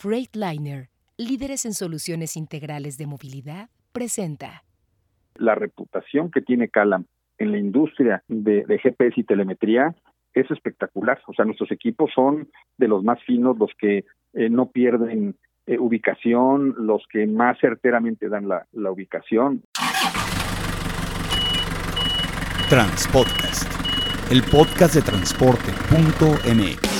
Freightliner, líderes en soluciones integrales de movilidad, presenta. La reputación que tiene Calam en la industria de, GPS y telemetría es espectacular. O sea, nuestros equipos son de los más finos, los que eh, no pierden eh, ubicación, los que más certeramente dan la, la ubicación. Transpodcast, el podcast de transporte.mx.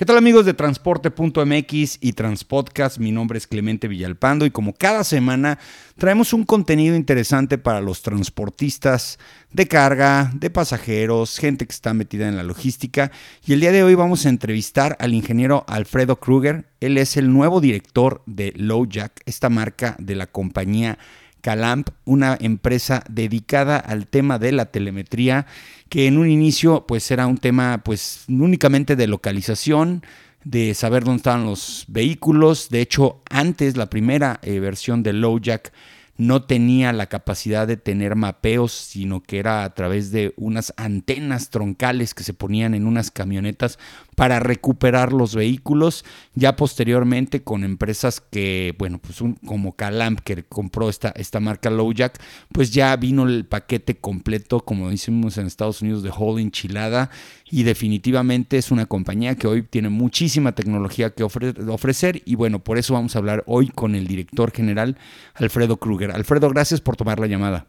¿Qué tal amigos de transporte.mx y Transpodcast? Mi nombre es Clemente Villalpando y como cada semana traemos un contenido interesante para los transportistas de carga, de pasajeros, gente que está metida en la logística. Y el día de hoy vamos a entrevistar al ingeniero Alfredo Kruger. Él es el nuevo director de LowJack, esta marca de la compañía Calamp, una empresa dedicada al tema de la telemetría, que en un inicio pues era un tema pues únicamente de localización, de saber dónde estaban los vehículos. De hecho, antes la primera eh, versión de LowJack no tenía la capacidad de tener mapeos, sino que era a través de unas antenas troncales que se ponían en unas camionetas para recuperar los vehículos. Ya posteriormente con empresas que, bueno, pues un, como Calamp que compró esta, esta marca Lowjack, pues ya vino el paquete completo, como decimos en Estados Unidos, de whole enchilada y definitivamente es una compañía que hoy tiene muchísima tecnología que ofrecer y bueno, por eso vamos a hablar hoy con el director general Alfredo Kruger. Alfredo, gracias por tomar la llamada.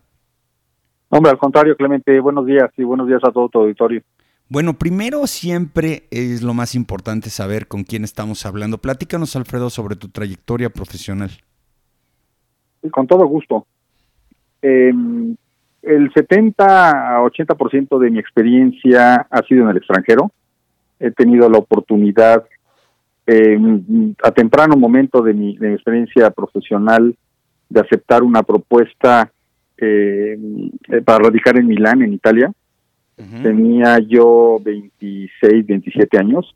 Hombre, al contrario, Clemente, buenos días y buenos días a todo tu auditorio. Bueno, primero siempre es lo más importante saber con quién estamos hablando. Platícanos, Alfredo, sobre tu trayectoria profesional. con todo gusto. Em, el 70 a 80% de mi experiencia ha sido en el extranjero. He tenido la oportunidad em, a temprano momento de mi, experiencia profesional de aceptar una propuesta em, eh, para radicar en Milán, en Italia Tenía yo 26, 27 años.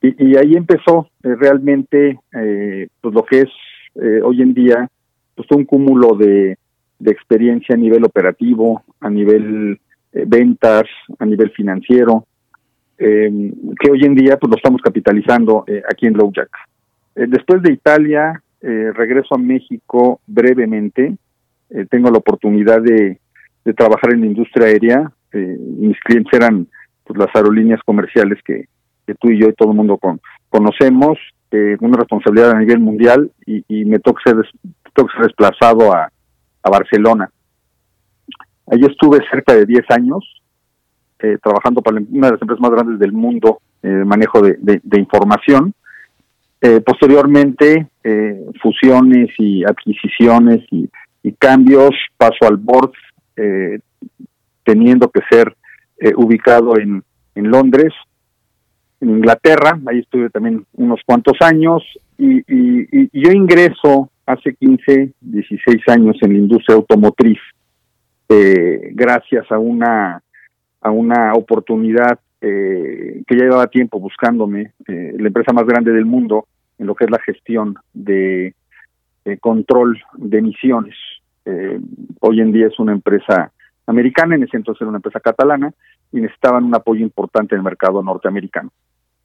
Y, ahí empezó eh, realmente eh, pues lo que es eh, hoy en día pues un cúmulo de, experiencia a nivel operativo, a nivel ventas, a nivel financiero, em, que hoy en día pues lo estamos capitalizando aquí en Lowjack. después de Italia, regreso a México brevemente. tengo la oportunidad de trabajar en la industria aérea, este, mis clientes eran pues, las aerolíneas comerciales que, tú y yo y todo el mundo con, conocemos, eh, una responsabilidad a nivel mundial y, me toca ser, ser desplazado a, Barcelona. Allí estuve cerca de 10 años eh, trabajando para una de las empresas más grandes del mundo, eh, manejo de, información. Eh, posteriormente, fusiones y adquisiciones y, cambios, paso al board, teniendo que ser eh, ubicado en, en Londres, en Inglaterra, ahí estuve también unos cuantos años, y, yo ingreso hace 15, 16 años en la industria automotriz, eh, gracias a una, a una oportunidad eh, que ya llevaba tiempo buscándome, la empresa más grande del mundo en lo que es la gestión de control de emisiones. hoy en día es una empresa americana, en ese entonces era una empresa catalana, y necesitaban un apoyo importante en el mercado norteamericano.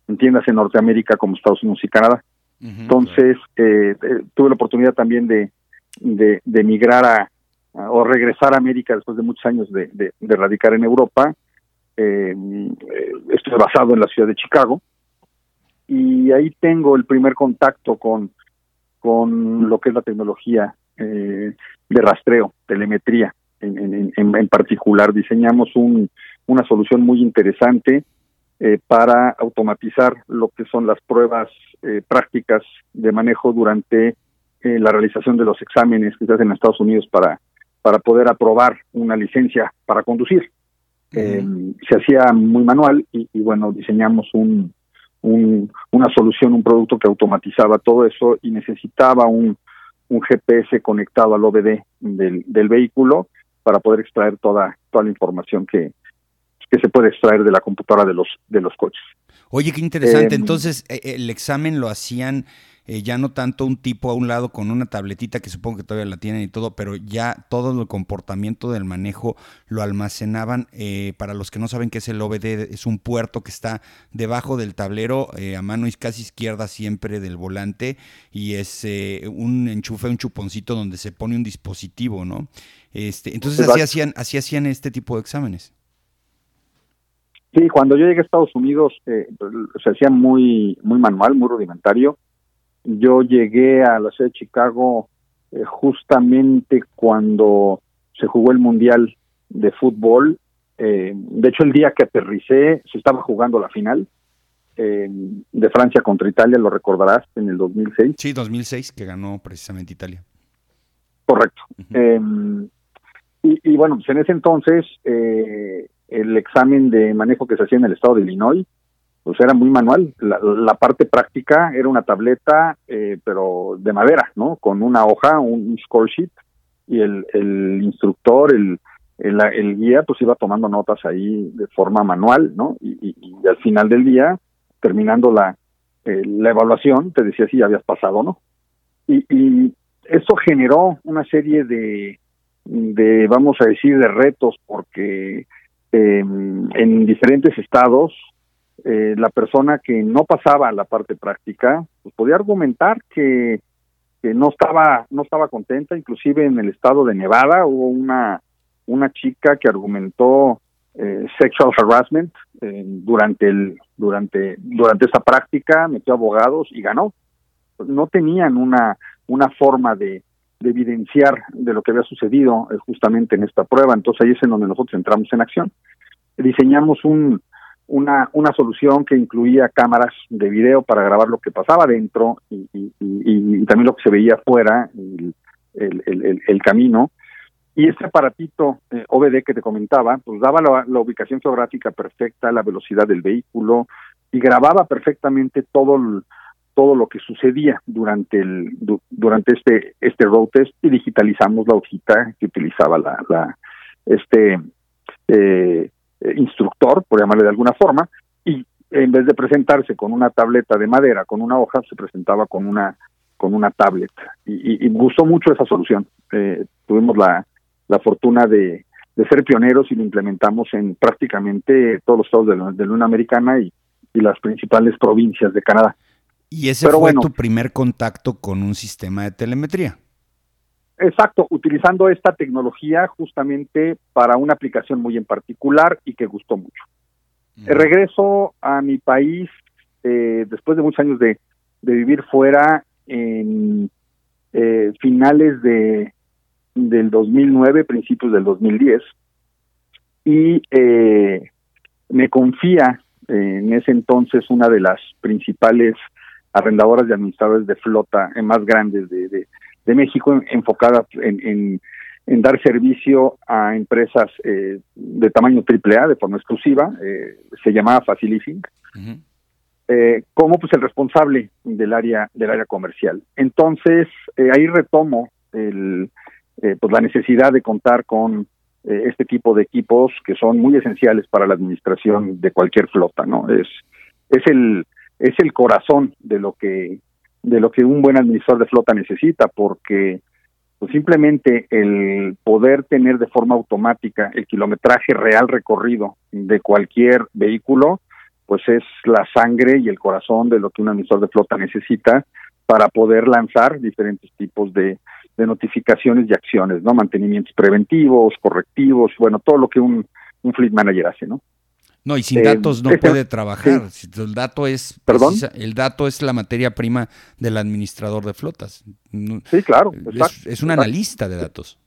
Entiéndase Norteamérica como Estados Unidos y Canadá. entonces, eh, eh, tuve la oportunidad también de, de, de emigrar a, o regresar a América después de muchos años de, de, radicar en Europa. Eh, estoy basado en la ciudad de Chicago y ahí tengo el primer contacto con, con lo que es la tecnología de rastreo, telemetría en, particular. Diseñamos un, una solución muy interesante eh, para automatizar lo que son las pruebas eh, prácticas de manejo durante eh, la realización de los exámenes que se hacen en Estados Unidos para, para poder aprobar una licencia para conducir. se hacía muy manual y, bueno, diseñamos un, un, una solución, un producto que automatizaba todo eso y necesitaba un, un GPS conectado al OBD del, del vehículo para poder extraer toda, toda la información que, que se puede extraer de la computadora de los, de los coches. Oye, qué interesante. Em, Entonces, eh, el examen lo hacían eh, ya no tanto un tipo a un lado con una tabletita que supongo que todavía la tienen y todo, pero ya todo el comportamiento del manejo lo almacenaban. Eh, para los que no saben qué es el OBD, es un puerto que está debajo del tablero, eh, a mano casi izquierda siempre del volante, y es un enchufe, un chuponcito donde se pone un dispositivo, ¿no? Este, entonces así hacían, así hacían este tipo de exámenes. Sí, cuando yo llegué a Estados Unidos se hacía muy, muy manual, muy rudimentario yo llegué a la ciudad de Chicago eh, justamente cuando se jugó el Mundial de Fútbol. Eh, de hecho, el día que aterricé se estaba jugando la final eh, de Francia contra Italia, lo recordarás, en el 2006. Sí, 2006, que ganó precisamente Italia. Correcto. Em, y, y, bueno, pues en ese entonces el examen de manejo que se hacía en el estado de Illinois pues era muy manual. La, parte práctica era una tableta, eh, pero de madera, ¿no? Con una hoja, un, score sheet, y el, el instructor, el, el, guía, pues iba tomando notas ahí de forma manual, ¿no? Y, al final del día, terminando la, eh, la evaluación, te decía si ya habías pasado o no. Y, y eso generó una serie de, de, vamos a decir, de retos, porque eh, en diferentes estados eh, la persona que no pasaba la parte práctica pues podía argumentar que, que, no estaba no estaba contenta. Inclusive en el estado de Nevada hubo una una chica que argumentó eh, sexual harassment eh, durante el durante durante esa práctica metió abogados y ganó. No tenían una una forma de, de evidenciar de lo que había sucedido justamente en esta prueba. Entonces ahí es en donde nosotros entramos en acción. Diseñamos un una, una solución que incluía cámaras de video para grabar lo que pasaba dentro y, también lo que se veía afuera, el, el, el, camino. Y este aparatito eh, OBD que te comentaba, pues daba la, ubicación geográfica perfecta, la velocidad del vehículo y grababa perfectamente todo todo lo que sucedía durante el durante este este road test y digitalizamos la hojita que utilizaba la, la este eh, eh, instructor, por llamarle de alguna forma, y en vez de presentarse con una tableta de madera, con una hoja, se presentaba con una con una tablet. Y, gustó mucho esa solución. Eh, tuvimos la, la fortuna de, de, ser pioneros y lo implementamos en prácticamente todos los estados de la, de Unión Americana y, y, las principales provincias de Canadá. ¿Y ese fue tu primer contacto con un sistema de telemetría? Exacto, utilizando esta tecnología justamente para una aplicación muy en particular y que gustó mucho. Regreso a mi país eh, después de muchos años de, vivir fuera en eh, finales de del 2009, principios del 2010, y eh, me confía en ese entonces una de las principales arrendadoras y administradores de flota más grandes de, de México enfocada en, en, dar servicio a empresas eh, de tamaño AAA de forma exclusiva, eh, se llamaba Facilifing, eh, como pues el responsable del área del área comercial. Entonces ahí retomo el, pues la necesidad de contar con este tipo de equipos que son muy esenciales para la administración de cualquier flota, ¿no? Es es el es el corazón de lo que de lo que un buen administrador de flota necesita, porque pues simplemente el poder tener de forma automática el kilometraje real recorrido de cualquier vehículo, pues es la sangre y el corazón de lo que un administrador de flota necesita para poder lanzar diferentes tipos de, de notificaciones y acciones, ¿no? Mantenimientos preventivos, correctivos, bueno, todo lo que un, un fleet manager hace, ¿no? No, y sin eh, datos no puede trabajar. El dato es ¿Perdón? el dato es la materia prima del administrador de flotas. Sí, claro. es, un analista de datos.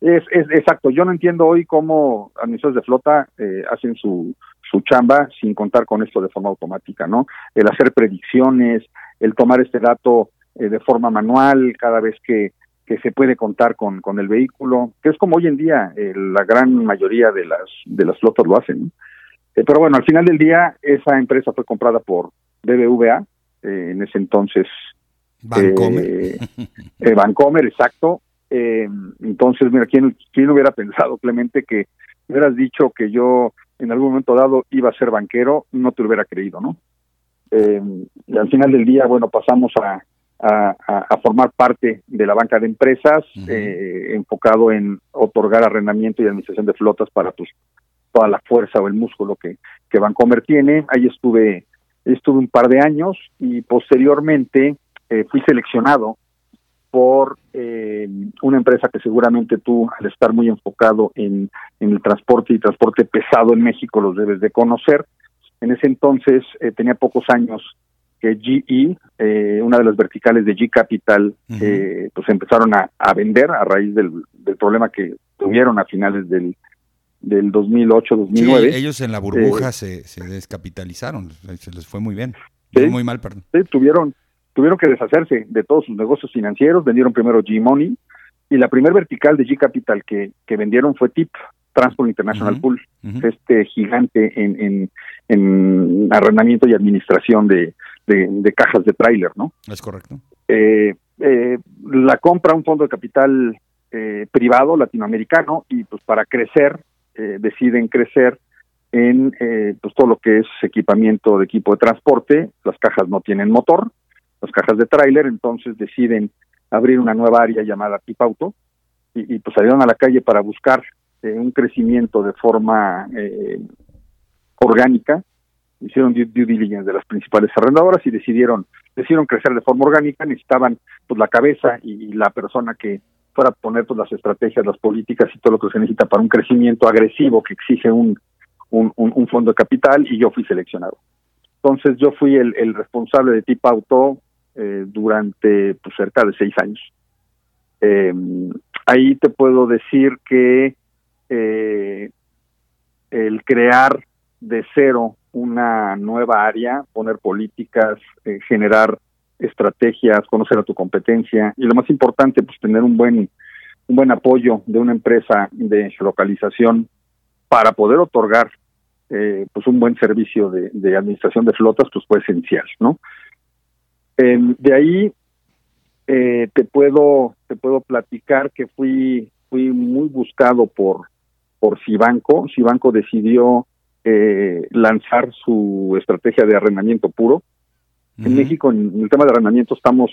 Es, es, exacto. Yo no entiendo hoy cómo administradores de flota eh, hacen su, su chamba sin contar con esto de forma automática, ¿no? El hacer predicciones, el tomar este dato eh, de forma manual cada vez que, que se puede contar con, con el vehículo, que es como hoy en día eh, la gran mayoría de las de las flotas lo hacen. Eh, pero bueno, al final del día esa empresa fue comprada por BBVA, eh, en ese entonces Vancomer. Vancomer, exacto. entonces, mira, ¿quién, ¿quién hubiera pensado, Clemente, que hubieras dicho que yo en algún momento dado iba a ser banquero? No te lo hubiera creído, ¿no? Eh, y al final del día, bueno, pasamos a, a, formar parte de la banca de empresas, eh, enfocado en otorgar arrendamiento y administración de flotas para pues, toda la fuerza o el músculo que, que Bancomer tiene. Ahí estuve, estuve un par de años y posteriormente eh, fui seleccionado por eh, una empresa que seguramente tú, al estar muy enfocado en, en, el transporte y transporte pesado en México, los debes de conocer. En ese entonces eh, tenía pocos años que GE, eh, una de las verticales de G Capital, eh, pues empezaron a, a, vender a raíz del, del, problema que tuvieron a finales del, del 2008-2009. ellos en la burbuja se, se, descapitalizaron, se les fue muy bien, muy mal, perdón. Sí, tuvieron, tuvieron que deshacerse de todos sus negocios financieros, vendieron primero G-Money y la primer vertical de G Capital que, que vendieron fue TIP, Transport International Pool, este gigante en, en, en, arrendamiento y administración de, de, cajas de tráiler, ¿no? Es correcto. Eh, eh, la compra un fondo de capital eh, privado latinoamericano y pues para crecer eh, deciden crecer en eh, pues todo lo que es equipamiento de equipo de transporte, las cajas no tienen motor, las cajas de tráiler, entonces deciden abrir una nueva área llamada Tip Auto y, y pues salieron a la calle para buscar eh, un crecimiento de forma eh, orgánica, hicieron due, diligence de las principales arrendadoras y decidieron decidieron crecer de forma orgánica, necesitaban pues la cabeza y, la persona que fuera a poner pues, las estrategias, las políticas y todo lo que se necesita para un crecimiento agresivo que exige un, un, un fondo de capital y yo fui seleccionado. Entonces yo fui el, el responsable de Tip Auto eh, durante pues, cerca de seis años. Eh, ahí te puedo decir que eh, el crear de cero una nueva área, poner políticas, eh, generar estrategias, conocer a tu competencia y lo más importante, pues tener un buen un buen apoyo de una empresa de localización para poder otorgar eh, pues un buen servicio de, administración de flotas, pues fue esencial, ¿no? De ahí eh, te puedo te puedo platicar que fui fui muy buscado por por Cibanco. Cibanco decidió eh, lanzar su estrategia de arrendamiento puro. Uh -huh. En México, en el tema de arrendamiento, estamos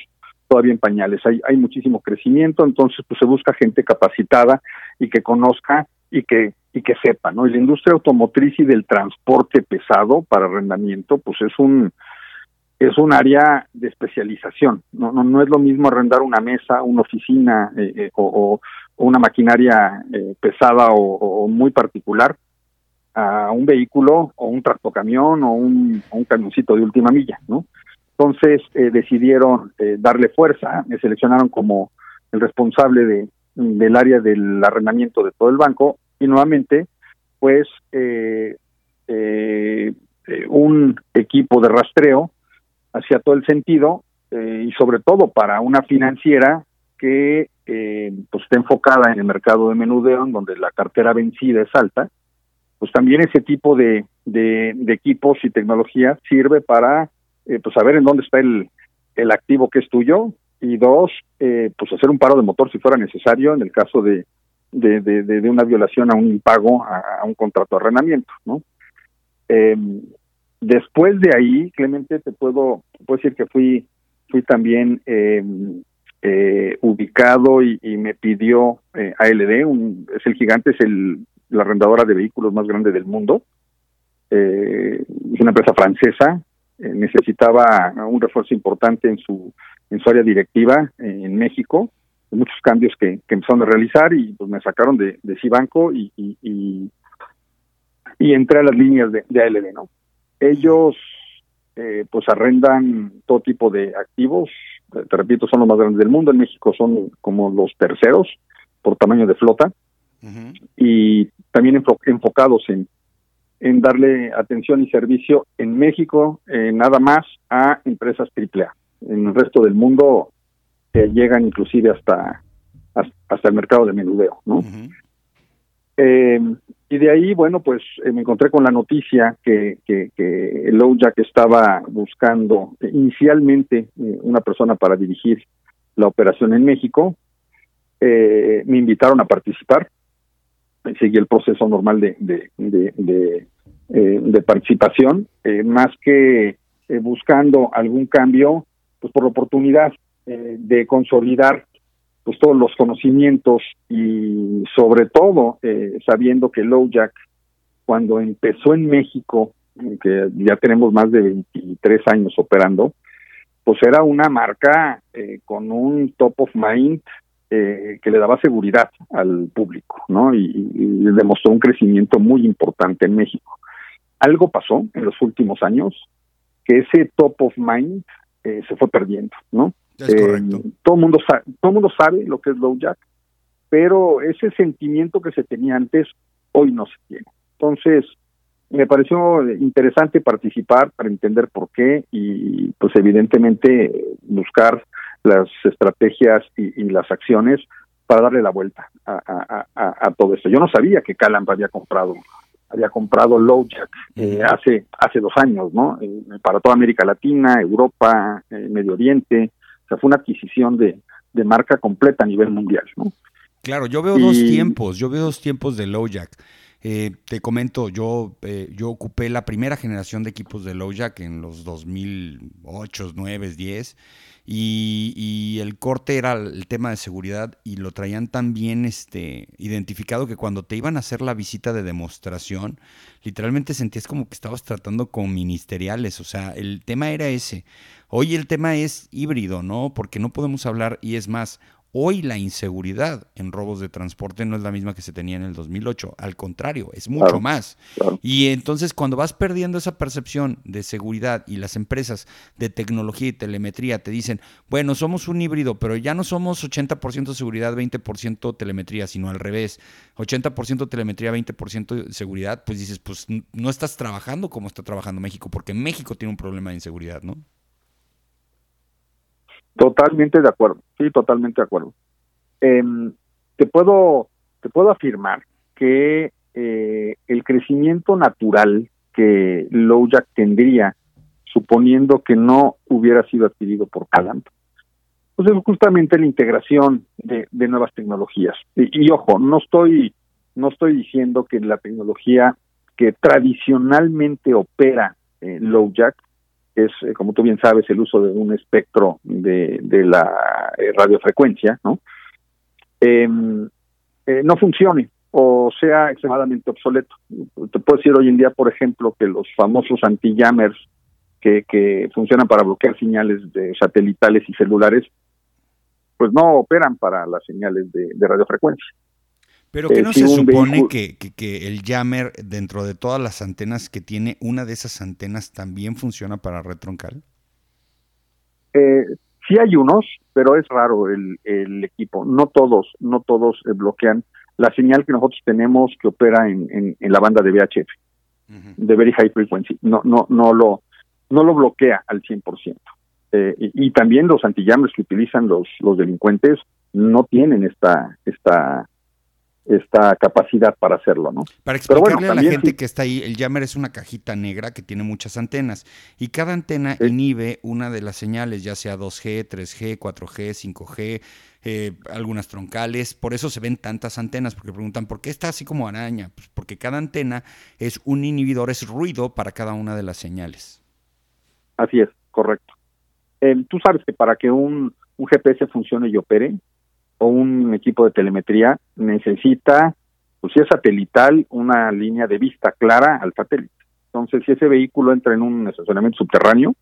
todavía en pañales. Hay, hay muchísimo crecimiento, entonces pues se busca gente capacitada y que conozca y que y que sepa, ¿no? Y la industria automotriz y del transporte pesado para arrendamiento, pues es un es un área de especialización. No, no, no es lo mismo arrendar una mesa, una oficina eh, eh, o, o, una maquinaria eh, pesada o, o, muy particular a un vehículo o un tractocamión o un, o un camioncito de última milla, ¿no? Entonces eh, decidieron eh, darle fuerza, me seleccionaron como el responsable de, del área del arrendamiento de todo el banco y nuevamente, pues, eh, un equipo de rastreo hacia todo el sentido eh, y sobre todo para una financiera que eh, pues esté enfocada en el mercado de menudeo, en donde la cartera vencida es alta, pues también ese tipo de, de, equipos y tecnología sirve para eh, pues saber en dónde está el, el activo que es tuyo y dos, eh, pues hacer un paro de motor si fuera necesario en el caso de, de, de, una violación a un impago, a, un contrato de arrendamiento, ¿no? Eh, después de ahí, Clemente, te puedo, puedo decir que fui, fui también eh, eh, ubicado y, y, me pidió eh, ALD, un, es el gigante, es el, la arrendadora de vehículos más grande del mundo. Eh, es una empresa francesa, eh, necesitaba un refuerzo importante en su, en su área directiva en México, muchos cambios que, que empezaron a realizar y pues me sacaron de, de Cibanco y, y, entré a las líneas de, de ALD, ¿no? ellos eh, pues arrendan todo tipo de activos, te repito, son los más grandes del mundo, en México son como los terceros por tamaño de flota uh -huh. y también enfo enfocados en, en darle atención y servicio en México eh, nada más a empresas AAA. En el resto del mundo eh, llegan inclusive hasta, hasta el mercado de menudeo, ¿no? Uh -huh. Eh, y de ahí, bueno, pues eh, me encontré con la noticia que, que, que el Jack estaba buscando inicialmente una persona para dirigir la operación en México. me invitaron a participar. Seguí el proceso normal de, de, de, de participación. más que eh, buscando algún cambio, pues por la oportunidad eh, de consolidar pues todos los conocimientos y sobre todo eh, sabiendo que Jack cuando empezó en México, que ya tenemos más de 23 años operando, pues era una marca eh, con un top of mind eh, que le daba seguridad al público, ¿no? Y, y, demostró un crecimiento muy importante en México. Algo pasó en los últimos años que ese top of mind eh, se fue perdiendo, ¿no? Es correcto. todo mundo sabe, todo mundo sabe lo que es low jack, pero ese sentimiento que se tenía antes hoy no se tiene. Entonces, me pareció interesante participar para entender por qué y pues evidentemente buscar las estrategias y, y las acciones para darle la vuelta a, a, a, a, todo esto. Yo no sabía que Calamp había comprado había comprado Lowjack eh, hace hace dos años, ¿no? Eh, para toda América Latina, Europa, eh, Medio Oriente. O sea, fue una adquisición de, de marca completa a nivel mundial, ¿no? Claro, yo veo y... dos tiempos. Yo veo dos tiempos de Lowjack. Eh, te comento, yo, eh, yo ocupé la primera generación de equipos de Lowjack en los 2008, 9, 10 y, y, el corte era el tema de seguridad y lo traían tan bien este, identificado que cuando te iban a hacer la visita de demostración, literalmente sentías como que estabas tratando con ministeriales, o sea, el tema era ese. Hoy el tema es híbrido, ¿no? Porque no podemos hablar, y es más, Hoy la inseguridad en robos de transporte no es la misma que se tenía en el 2008, al contrario, es mucho claro, más. Claro. Y entonces cuando vas perdiendo esa percepción de seguridad y las empresas de tecnología y telemetría te dicen, bueno, somos un híbrido, pero ya no somos 80% seguridad, 20% telemetría, sino al revés, 80% telemetría, 20% seguridad, pues dices, pues no estás trabajando como está trabajando México, porque México tiene un problema de inseguridad, ¿no? Totalmente de acuerdo, sí, totalmente de acuerdo. Eh, te puedo te puedo afirmar que eh, el crecimiento natural que Lowjack tendría, suponiendo que no hubiera sido adquirido por Calamp, pues es justamente la integración de, de nuevas tecnologías. Y, ojo, no estoy no estoy diciendo que la tecnología que tradicionalmente opera eh, es, eh, como tú bien sabes, el uso de un espectro de, de la eh, radiofrecuencia, ¿no? Eh, eh, no funcione o sea extremadamente obsoleto. Te puedo decir hoy en día, por ejemplo, que los famosos anti-jammers que, que funcionan para bloquear señales de satelitales y celulares, pues no operan para las señales de, de radiofrecuencia. Pero que no eh, se supone que, que, que, el jammer, dentro de todas las antenas que tiene, una de esas antenas también funciona para red troncal? Eh, sí hay unos, pero es raro el, el equipo. No todos, no todos eh, bloquean la señal que nosotros tenemos que opera en, en, en la banda de VHF, uh -huh. de Very High Frequency. No, no, no lo, no lo bloquea al 100%. Eh, y, y, también los antillames que utilizan los, los delincuentes no tienen esta, esta esta capacidad para hacerlo, ¿no? Para explicarle bueno, a la gente sí. que está ahí, el jammer es una cajita negra que tiene muchas antenas y cada antena sí. inhibe una de las señales, ya sea 2G, 3G, 4G, 5G, eh, algunas troncales, por eso se ven tantas antenas, porque preguntan, ¿por qué está así como araña? Pues porque cada antena es un inhibidor, es ruido para cada una de las señales. Así es, correcto. Eh, Tú sabes que para que un, un GPS funcione y opere, o un equipo de telemetría necesita, pues si es satelital, una línea de vista clara al satélite. Entonces, si ese vehículo entra en un estacionamiento subterráneo,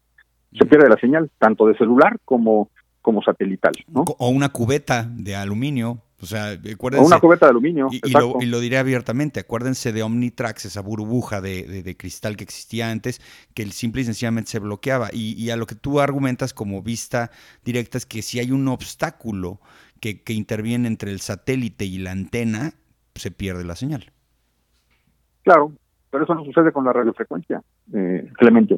se pierde la señal, tanto de celular como, como satelital. ¿no? O una cubeta de aluminio. O sea, acuérdense. O una cubeta de aluminio. Y, y, lo, y, lo, diré abiertamente. Acuérdense de Omnitrax, esa burbuja de, de, de, cristal que existía antes, que el simple y sencillamente se bloqueaba. Y, y, a lo que tú argumentas como vista directa es que si hay un obstáculo que, que interviene entre el satélite y la antena, se pierde la señal. Claro, pero eso no sucede con la radiofrecuencia, eh, Clemente.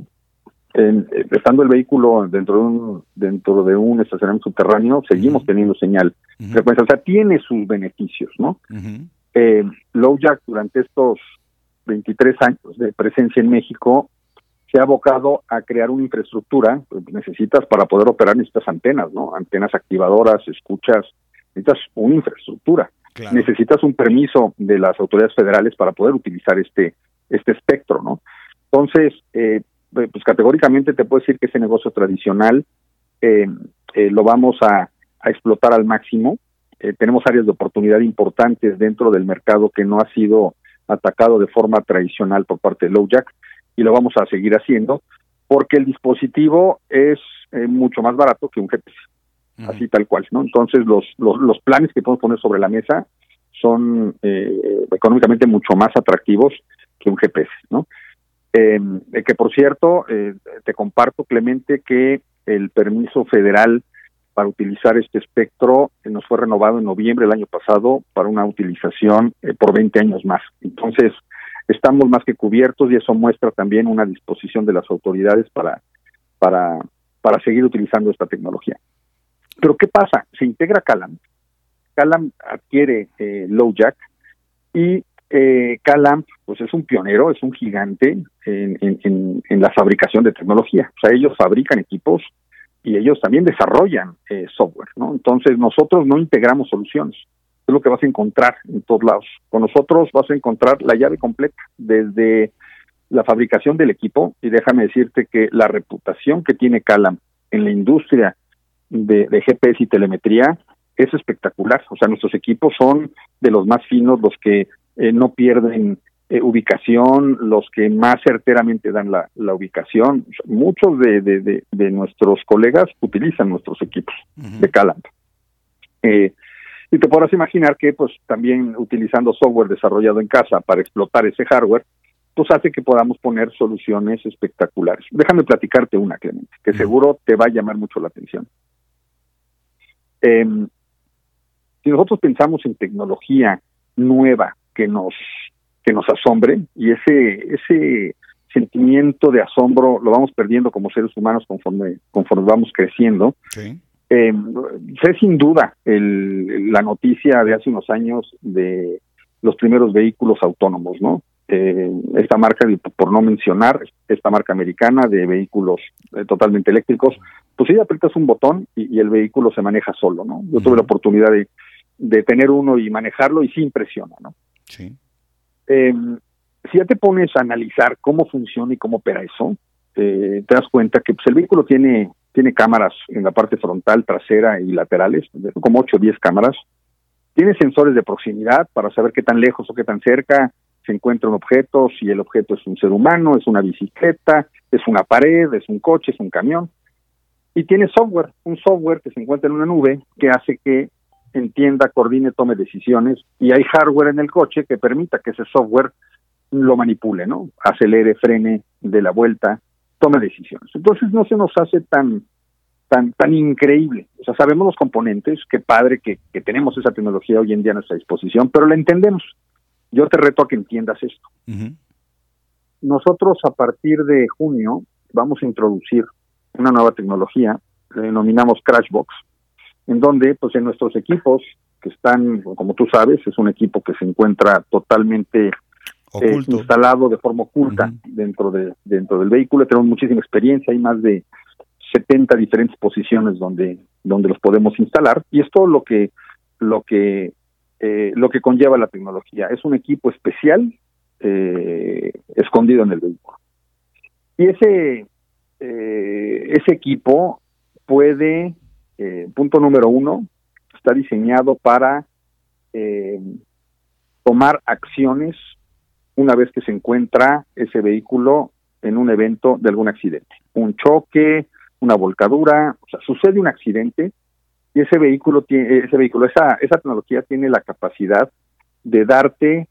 En, estando el vehículo dentro de un dentro de un estacionamiento subterráneo, seguimos uh -huh. teniendo señal. Uh -huh. frecuencia, o sea, tiene sus beneficios, ¿no? Uh -huh. eh, Lowjack durante estos 23 años de presencia en México se ha abocado a crear una infraestructura, pues necesitas para poder operar estas antenas, ¿no? Antenas activadoras, escuchas, necesitas una infraestructura. Claro. Necesitas un permiso de las autoridades federales para poder utilizar este este espectro, ¿no? Entonces, eh, pues categóricamente te puedo decir que ese negocio tradicional lo vamos a, a, explotar al máximo. tenemos áreas de oportunidad importantes dentro del mercado que no ha sido atacado de forma tradicional por parte de LowJack y lo vamos a seguir haciendo porque el dispositivo es mucho más barato que un GPS así tal cual, ¿no? Entonces los, los, los, planes que podemos poner sobre la mesa son eh, económicamente mucho más atractivos que un GPS, ¿no? Eh, que por cierto, eh, te comparto Clemente que el permiso federal para utilizar este espectro nos fue renovado en noviembre del año pasado para una utilización por 20 años más. Entonces, estamos más que cubiertos y eso muestra también una disposición de las autoridades para, para, para seguir utilizando esta tecnología. Pero ¿qué pasa? Se integra Calam. Calam adquiere eh, LowJack y eh, Calam pues es un pionero, es un gigante en, en, en, la fabricación de tecnología. O sea, ellos fabrican equipos y ellos también desarrollan eh, software, ¿no? Entonces nosotros no integramos soluciones. Es lo que vas a encontrar en todos lados. Con nosotros vas a encontrar la llave completa, desde la fabricación del equipo, y déjame decirte que la reputación que tiene Calam en la industria de, GPS y telemetría es espectacular. O sea, nuestros equipos son de los más finos, los que eh, no pierden eh, ubicación, los que más certeramente dan la, la ubicación. Muchos de, de, de, nuestros colegas utilizan nuestros equipos de Calam. Eh, y te podrás imaginar que pues también utilizando software desarrollado en casa para explotar ese hardware, pues hace que podamos poner soluciones espectaculares. Déjame platicarte una, Clemente, que seguro te va a llamar mucho la atención. Eh, si nosotros pensamos en tecnología nueva que nos que nos asombre y ese ese sentimiento de asombro lo vamos perdiendo como seres humanos conforme conforme vamos creciendo. Sí. Eh, sé sin duda el, la noticia de hace unos años de los primeros vehículos autónomos, ¿no? Eh, esta marca, por no mencionar, esta marca americana de vehículos eh, totalmente eléctricos, pues sí, aprietas un botón y, el vehículo se maneja solo, ¿no? Yo tuve la oportunidad de, de, tener uno y manejarlo y sí impresiona, ¿no? Sí. Eh, si ya te pones a analizar cómo funciona y cómo opera eso, te das cuenta que pues, el vehículo tiene, tiene cámaras en la parte frontal, trasera y laterales, como 8 o 10 cámaras. Tiene sensores de proximidad para saber qué tan lejos o qué tan cerca se encuentra un objeto, si el objeto es un ser humano, es una bicicleta, es una pared, es un coche, es un camión. Y tiene software, un software que se encuentra en una nube que hace que entienda, coordine, tome decisiones y hay hardware en el coche que permita que ese software lo manipule, ¿no? Acelere, frene, de la vuelta, tome decisiones. Entonces no se nos hace tan tan tan increíble. O sea, sabemos los componentes, qué padre que, que tenemos esa tecnología hoy en día a nuestra disposición, pero la entendemos. Yo te reto a que entiendas esto. Nosotros a partir de junio vamos a introducir una nueva tecnología, le denominamos Crashbox, en donde pues en nuestros equipos que están, como tú sabes, es un equipo que se encuentra totalmente eh, instalado de forma oculta dentro de dentro del vehículo, tenemos muchísima experiencia, hay más de 70 diferentes posiciones donde donde los podemos instalar y es todo lo que lo que eh, lo que conlleva la tecnología. Es un equipo especial eh, escondido en el vehículo. Y ese, eh, ese equipo puede, punto número uno, está diseñado para tomar acciones una vez que se encuentra ese vehículo en un evento de algún accidente. Un choque, una volcadura, o sea, sucede un accidente y ese vehículo tiene, ese vehículo, esa, esa tecnología tiene la capacidad de darte,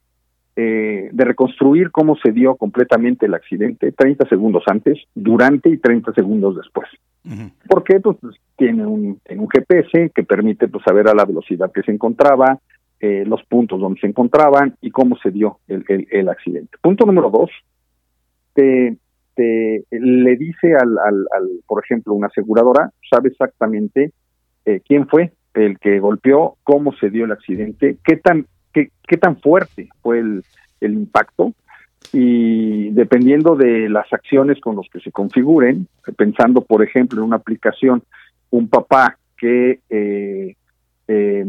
eh, de reconstruir cómo se dio completamente el accidente 30 segundos antes, durante y 30 segundos después. ¿Por qué? Pues, pues, tiene un, en un GPS que permite pues, saber a la velocidad que se encontraba, eh, los puntos donde se encontraban y cómo se dio el, el, accidente. Punto número dos, te, le dice al, al, al, por ejemplo, una aseguradora, sabe exactamente eh, quién fue el que golpeó, cómo se dio el accidente, qué tan, qué, qué tan fuerte fue el, el impacto y dependiendo de las acciones con los que se configuren, pensando por ejemplo en una aplicación, un papá que eh, eh,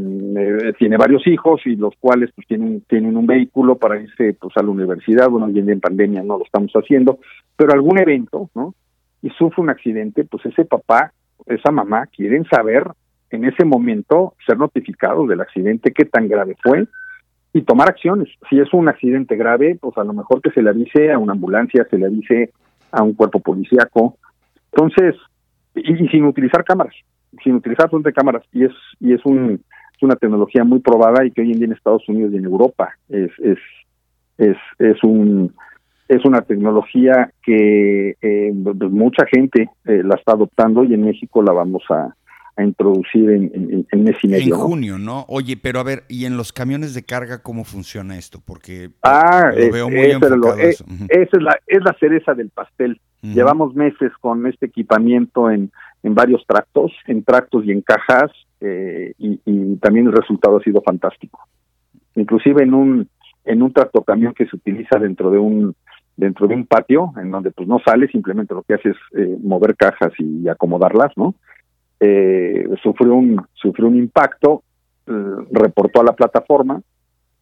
tiene varios hijos y los cuales pues tienen, tienen un vehículo para irse pues a la universidad, bueno, hoy en pandemia no lo estamos haciendo, pero algún evento, ¿no? Y sufre un accidente, pues ese papá, esa mamá quieren saber en ese momento ser notificados del accidente, qué tan grave fue y tomar acciones. Si es un accidente grave, pues a lo mejor que se le avise a una ambulancia, se le avise a un cuerpo policíaco. Entonces, y, sin utilizar cámaras, sin utilizar de cámaras y es y es un es una tecnología muy probada y que hoy en día en Estados Unidos y en Europa es es es, es un es una tecnología que eh, mucha gente eh, la está adoptando y en México la vamos a, a introducir en, en, en mes y medio. En junio, ¿no? Oye, pero a ver, ¿y en los camiones de carga cómo funciona esto? Porque ah, lo veo muy es, es, esa es la, es la cereza del pastel. Llevamos meses con este equipamiento en, en varios tractos, en tractos y en cajas, eh, y, y, también el resultado ha sido fantástico. Inclusive en un en un tractocamión que se utiliza dentro de un dentro de un patio, en donde pues no sale, simplemente lo que hace es eh, mover cajas y acomodarlas, ¿no? Eh, sufrió un sufrió un impacto, eh, reportó a la plataforma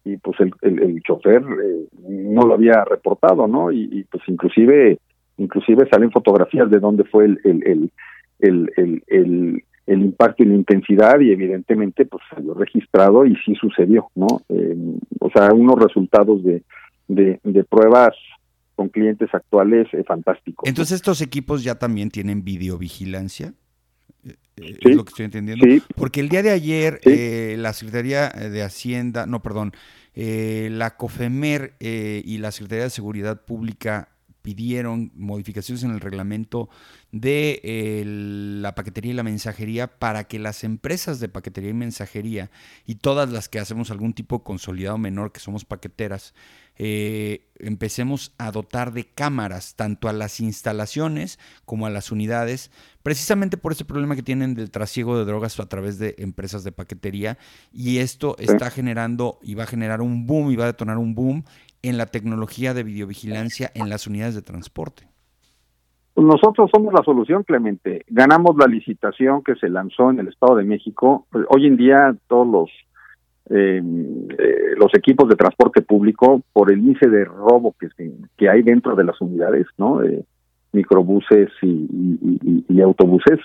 y pues el, el, chofer eh, no lo había reportado, ¿no? Y, pues inclusive inclusive salen fotografías de dónde fue el el, el, el, el, impacto y la intensidad y evidentemente pues salió registrado y sí sucedió, ¿no? o sea, unos resultados de, de, de pruebas con clientes actuales fantásticos. Entonces estos equipos ya también tienen videovigilancia. Eh, es lo que estoy entendiendo. Porque el día de ayer eh, la Secretaría de Hacienda, no, perdón, eh, la COFEMER y la Secretaría de Seguridad Pública pidieron modificaciones en el reglamento de la paquetería y la mensajería para que las empresas de paquetería y mensajería y todas las que hacemos algún tipo consolidado menor, que somos paqueteras, eh, empecemos a dotar de cámaras tanto a las instalaciones como a las unidades, precisamente por ese problema que tienen del trasiego de drogas a través de empresas de paquetería. Y esto está generando y va a generar un boom y va a detonar un boom en la tecnología de videovigilancia en las unidades de transporte. Nosotros somos la solución, Clemente. Ganamos la licitación que se lanzó en el Estado de México. Hoy en día todos los eh, los equipos de transporte público por el índice de robo que, que hay dentro de las unidades, ¿no? Eh, microbuses y, autobuses,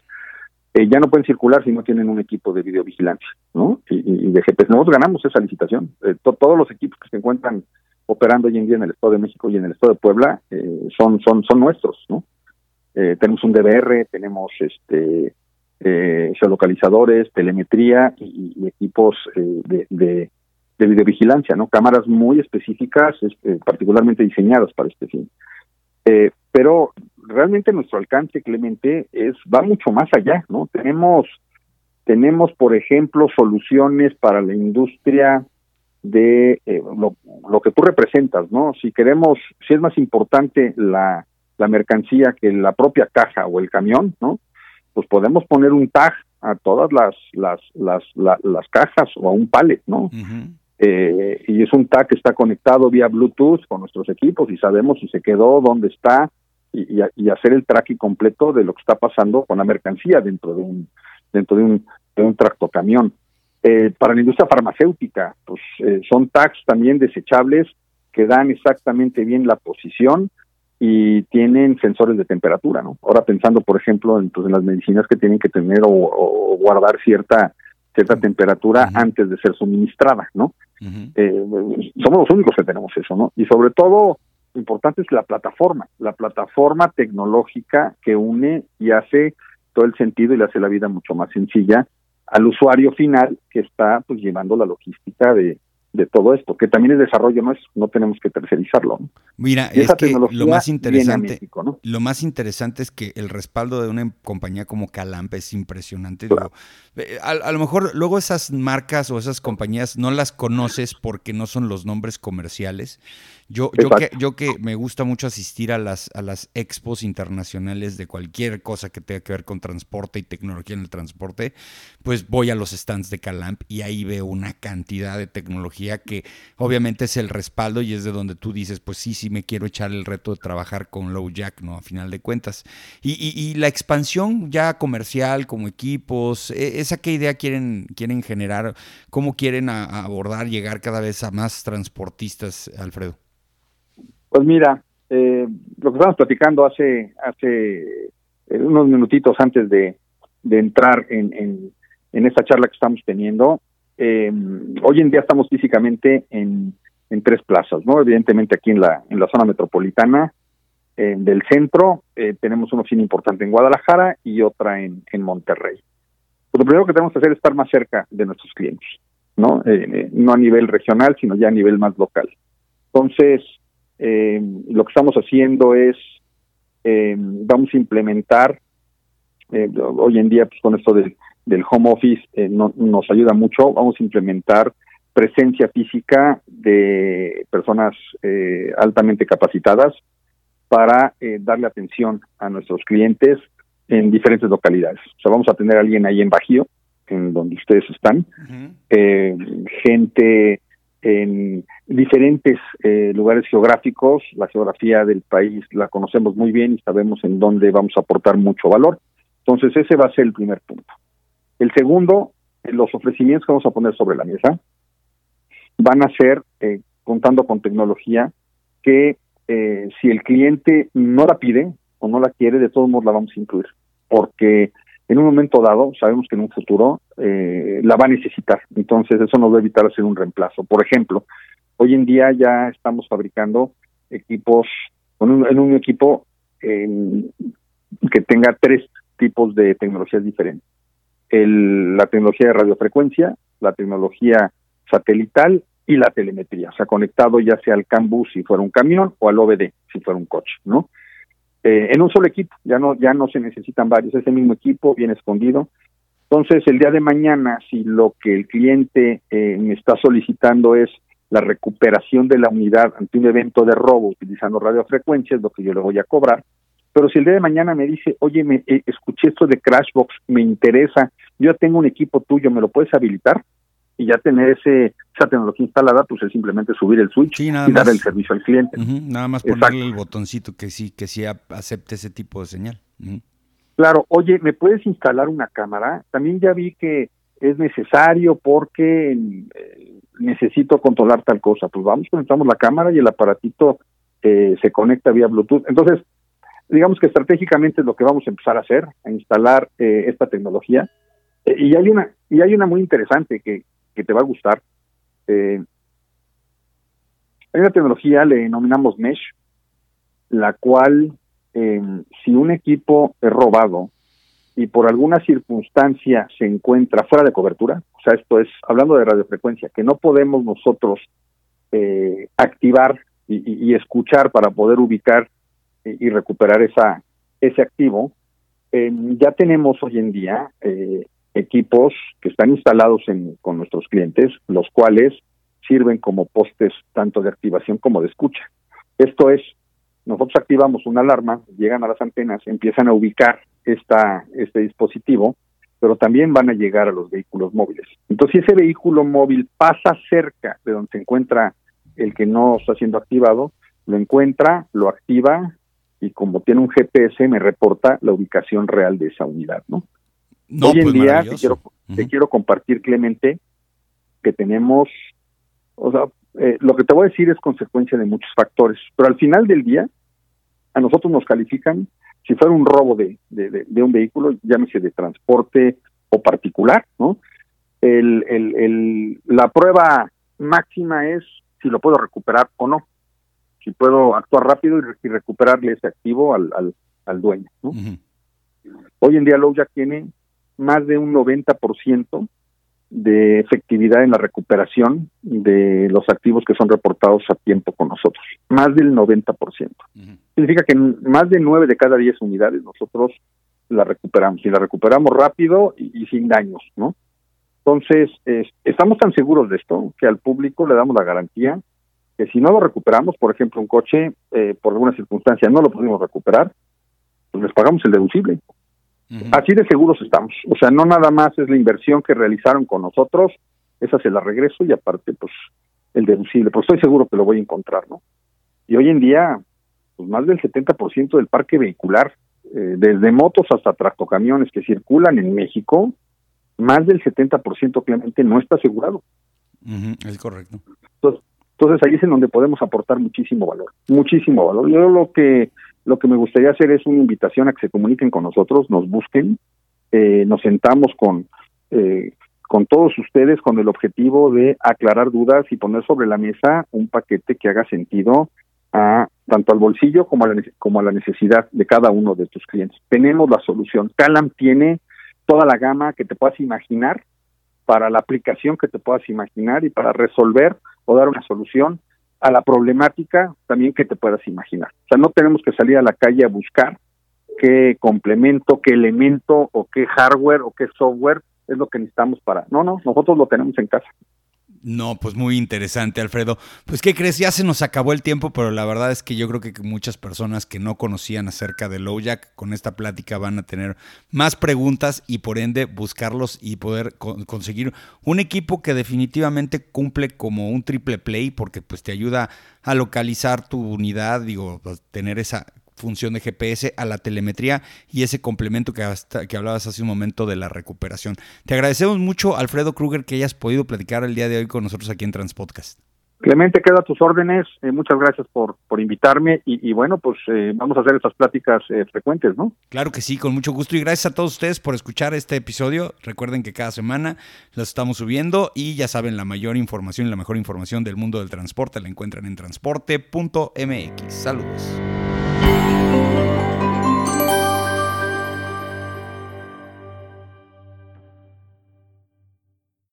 eh, ya no pueden circular si no tienen un equipo de videovigilancia, ¿no? Y, de GPS. Nosotros ganamos esa licitación. Eh, todos los equipos que se encuentran operando hoy en día en el Estado de México y en el Estado de Puebla son son son nuestros, ¿no? tenemos un DVR, tenemos este eh, geolocalizadores, telemetría y, equipos eh, de, de, videovigilancia, ¿no? Cámaras muy específicas, este, particularmente diseñadas para este fin. Eh, pero realmente nuestro alcance, Clemente, es va mucho más allá, ¿no? Tenemos tenemos, por ejemplo, soluciones para la industria de eh, lo, lo, que tú representas, ¿no? Si queremos, si es más importante la, la mercancía que la propia caja o el camión, ¿no? pues podemos poner un tag a todas las las las, las, cajas o a un pallet, ¿no? eh, y es un tag que está conectado vía Bluetooth con nuestros equipos y sabemos si se quedó, dónde está y, y, hacer el tracking completo de lo que está pasando con la mercancía dentro de un dentro de un de un tractocamión. Eh, para la industria farmacéutica, pues eh, son tags también desechables que dan exactamente bien la posición y tienen sensores de temperatura, ¿no? Ahora pensando, por ejemplo, en, pues, en las medicinas que tienen que tener o, guardar cierta cierta temperatura antes de ser suministrada, ¿no? eh, somos los únicos que tenemos eso, ¿no? Y sobre todo, importante es la plataforma, la plataforma tecnológica que une y hace todo el sentido y le hace la vida mucho más sencilla al usuario final que está pues llevando la logística de, de todo esto, que también es desarrollo, no es, no tenemos que tercerizarlo. Mira, es que lo más interesante, lo más interesante es que el respaldo de una compañía como Calampa es impresionante. Eh, a, lo mejor luego esas marcas o esas compañías no las conoces porque no son los nombres comerciales. Yo, yo que, yo que me gusta mucho asistir a las, a las expos internacionales de cualquier cosa que tenga que ver con transporte y tecnología en el transporte, pues voy a los stands de Calamp y ahí veo una cantidad de tecnología que obviamente es el respaldo y es de donde tú dices, pues sí, sí me quiero echar el reto de trabajar con Low Jack, ¿no? A final de cuentas. Y, la expansión ya comercial como equipos, e, ¿esa qué idea quieren, quieren generar? ¿Cómo quieren abordar, llegar cada vez a más transportistas, Alfredo? Pues mira, eh, lo que estamos platicando hace, hace eh, unos minutitos antes de, entrar en, en, esta charla que estamos teniendo, eh, hoy en día estamos físicamente en, en tres plazas, ¿no? Evidentemente aquí en la, en la zona metropolitana del centro tenemos una oficina importante en Guadalajara y otra en, en Monterrey. Pues lo primero que tenemos que hacer es estar más cerca de nuestros clientes, ¿no? no a nivel regional, sino ya a nivel más local. Entonces, eh, lo que estamos haciendo es, eh, vamos a implementar, eh, hoy en día pues con esto del, del home office no, nos ayuda mucho, vamos a implementar presencia física de personas altamente capacitadas para darle atención a nuestros clientes en diferentes localidades. O sea, vamos a tener a alguien ahí en Bajío, en donde ustedes están, gente en diferentes eh, lugares geográficos. La geografía del país la conocemos muy bien y sabemos en dónde vamos a aportar mucho valor. Entonces, ese va a ser el primer punto. El segundo, eh, los ofrecimientos que vamos a poner sobre la mesa van a ser, eh, contando con tecnología, que si el cliente no la pide o no la quiere, de todos modos la vamos a incluir. Porque en un momento dado, sabemos que en un futuro eh, la va a necesitar. Entonces, eso nos va a evitar hacer un reemplazo. Por ejemplo, hoy en día ya estamos fabricando equipos, en un equipo que tenga tres tipos de tecnologías diferentes. la tecnología de radiofrecuencia, la tecnología satelital y la telemetría, o sea, conectado ya sea al CAN bus si fuera un camión o al OBD si fuera un coche, ¿no? Eh, en un solo equipo, ya no, ya no se necesitan varios, ese mismo equipo bien escondido. Entonces, el día de mañana, si lo que el cliente eh, me está solicitando es la recuperación de la unidad ante un evento de robo utilizando radiofrecuencias, lo que yo le voy a cobrar. Pero si el día de mañana me dice, oye, me eh, escuché esto de Crashbox, me interesa, yo tengo un equipo tuyo, ¿me lo puedes habilitar? Y ya tener ese esa tecnología instalada, pues es simplemente subir el switch y dar el servicio al cliente. nada más ponerle el botoncito que sí que sí acepte ese tipo de señal. Claro, oye, ¿me puedes instalar una cámara? También ya vi que es necesario porque eh, necesito controlar tal cosa. Pues vamos, conectamos la cámara y el aparatito eh, se conecta vía Bluetooth. Entonces, digamos que estratégicamente es lo que vamos a empezar a hacer, a instalar eh, esta tecnología. y hay una y hay una muy interesante que que te va a gustar. Eh, hay una tecnología, le denominamos Mesh, la cual, eh, si un equipo es robado y por alguna circunstancia se encuentra fuera de cobertura, o sea, esto es, hablando de radiofrecuencia, que no podemos nosotros eh, activar y, escuchar para poder ubicar y, recuperar esa ese activo, ya tenemos hoy en día eh, equipos que están instalados en, con nuestros clientes, los cuales sirven como postes tanto de activación como de escucha. Esto es, nosotros activamos una alarma, llegan a las antenas, empiezan a ubicar esta, este dispositivo, pero también van a llegar a los vehículos móviles. Entonces, si ese vehículo móvil pasa cerca de donde se encuentra el que no está siendo activado, lo encuentra, lo activa y como tiene un GPS me reporta la ubicación real de esa unidad, ¿no? Hoy en pues, día te quiero, te quiero compartir, Clemente, que tenemos, o sea, eh, lo que te voy a decir es consecuencia de muchos factores, pero al final del día, a nosotros nos califican, si fuera un robo de, de, un vehículo, llámese de transporte o particular, ¿no? El, el, el, la prueba máxima es si lo puedo recuperar o no, si puedo actuar rápido y, recuperarle ese activo al, al, al dueño. ¿no? Hoy en día Low ya tiene más de un 90% de efectividad en la recuperación de los activos que son reportados a tiempo con nosotros. Más del 90%. Significa que más de 9 de cada 10 unidades nosotros la recuperamos y la recuperamos rápido y, sin daños, ¿no? Entonces, estamos tan seguros de esto que al público le damos la garantía que si no lo recuperamos, por ejemplo, un coche, eh, por alguna circunstancia no lo pudimos recuperar, pues les pagamos el deducible. Así de seguros estamos. O sea, no nada más es la inversión que realizaron con nosotros, esa se la regreso y aparte, pues el deducible, pero estoy seguro que lo voy a encontrar, ¿no? Y hoy en día, pues más del 70% del parque vehicular, eh, desde motos hasta tractocamiones que circulan en México, más del 70% claramente no está asegurado. es correcto. Entonces, entonces ahí es en donde podemos aportar muchísimo valor, muchísimo valor. Yo lo que lo que me gustaría hacer es una invitación a que se comuniquen con nosotros, nos busquen, eh, nos sentamos con eh, con todos ustedes con el objetivo de aclarar dudas y poner sobre la mesa un paquete que haga sentido a tanto al bolsillo como a la, como a la necesidad de cada uno de tus clientes. Tenemos la solución. Calam tiene toda la gama que te puedas imaginar para la aplicación que te puedas imaginar y para resolver o dar una solución a la problemática también que te puedas imaginar. O sea, no tenemos que salir a la calle a buscar qué complemento, qué elemento o qué hardware o qué software es lo que necesitamos para. No, no, nosotros lo tenemos en casa. No, pues muy interesante, Alfredo. Pues, ¿qué crees? Ya se nos acabó el tiempo, pero la verdad es que yo creo que muchas personas que no conocían acerca de Lowjack con esta plática van a tener más preguntas y por ende buscarlos y poder conseguir un equipo que definitivamente cumple como un triple play porque pues te ayuda a localizar tu unidad, digo, tener esa función de GPS a la telemetría y ese complemento que, hasta, que hablabas hace un momento de la recuperación. Te agradecemos mucho, Alfredo Kruger, que hayas podido platicar el día de hoy con nosotros aquí en Transpodcast. Clemente, queda a tus órdenes. Eh, muchas gracias por, por invitarme y, bueno, pues eh, vamos a hacer estas pláticas eh, frecuentes, ¿no? Claro que sí, con mucho gusto y gracias a todos ustedes por escuchar este episodio. Recuerden que cada semana los estamos subiendo y ya saben, la mayor información y la mejor información del mundo del transporte la encuentran en transporte.mx. Saludos.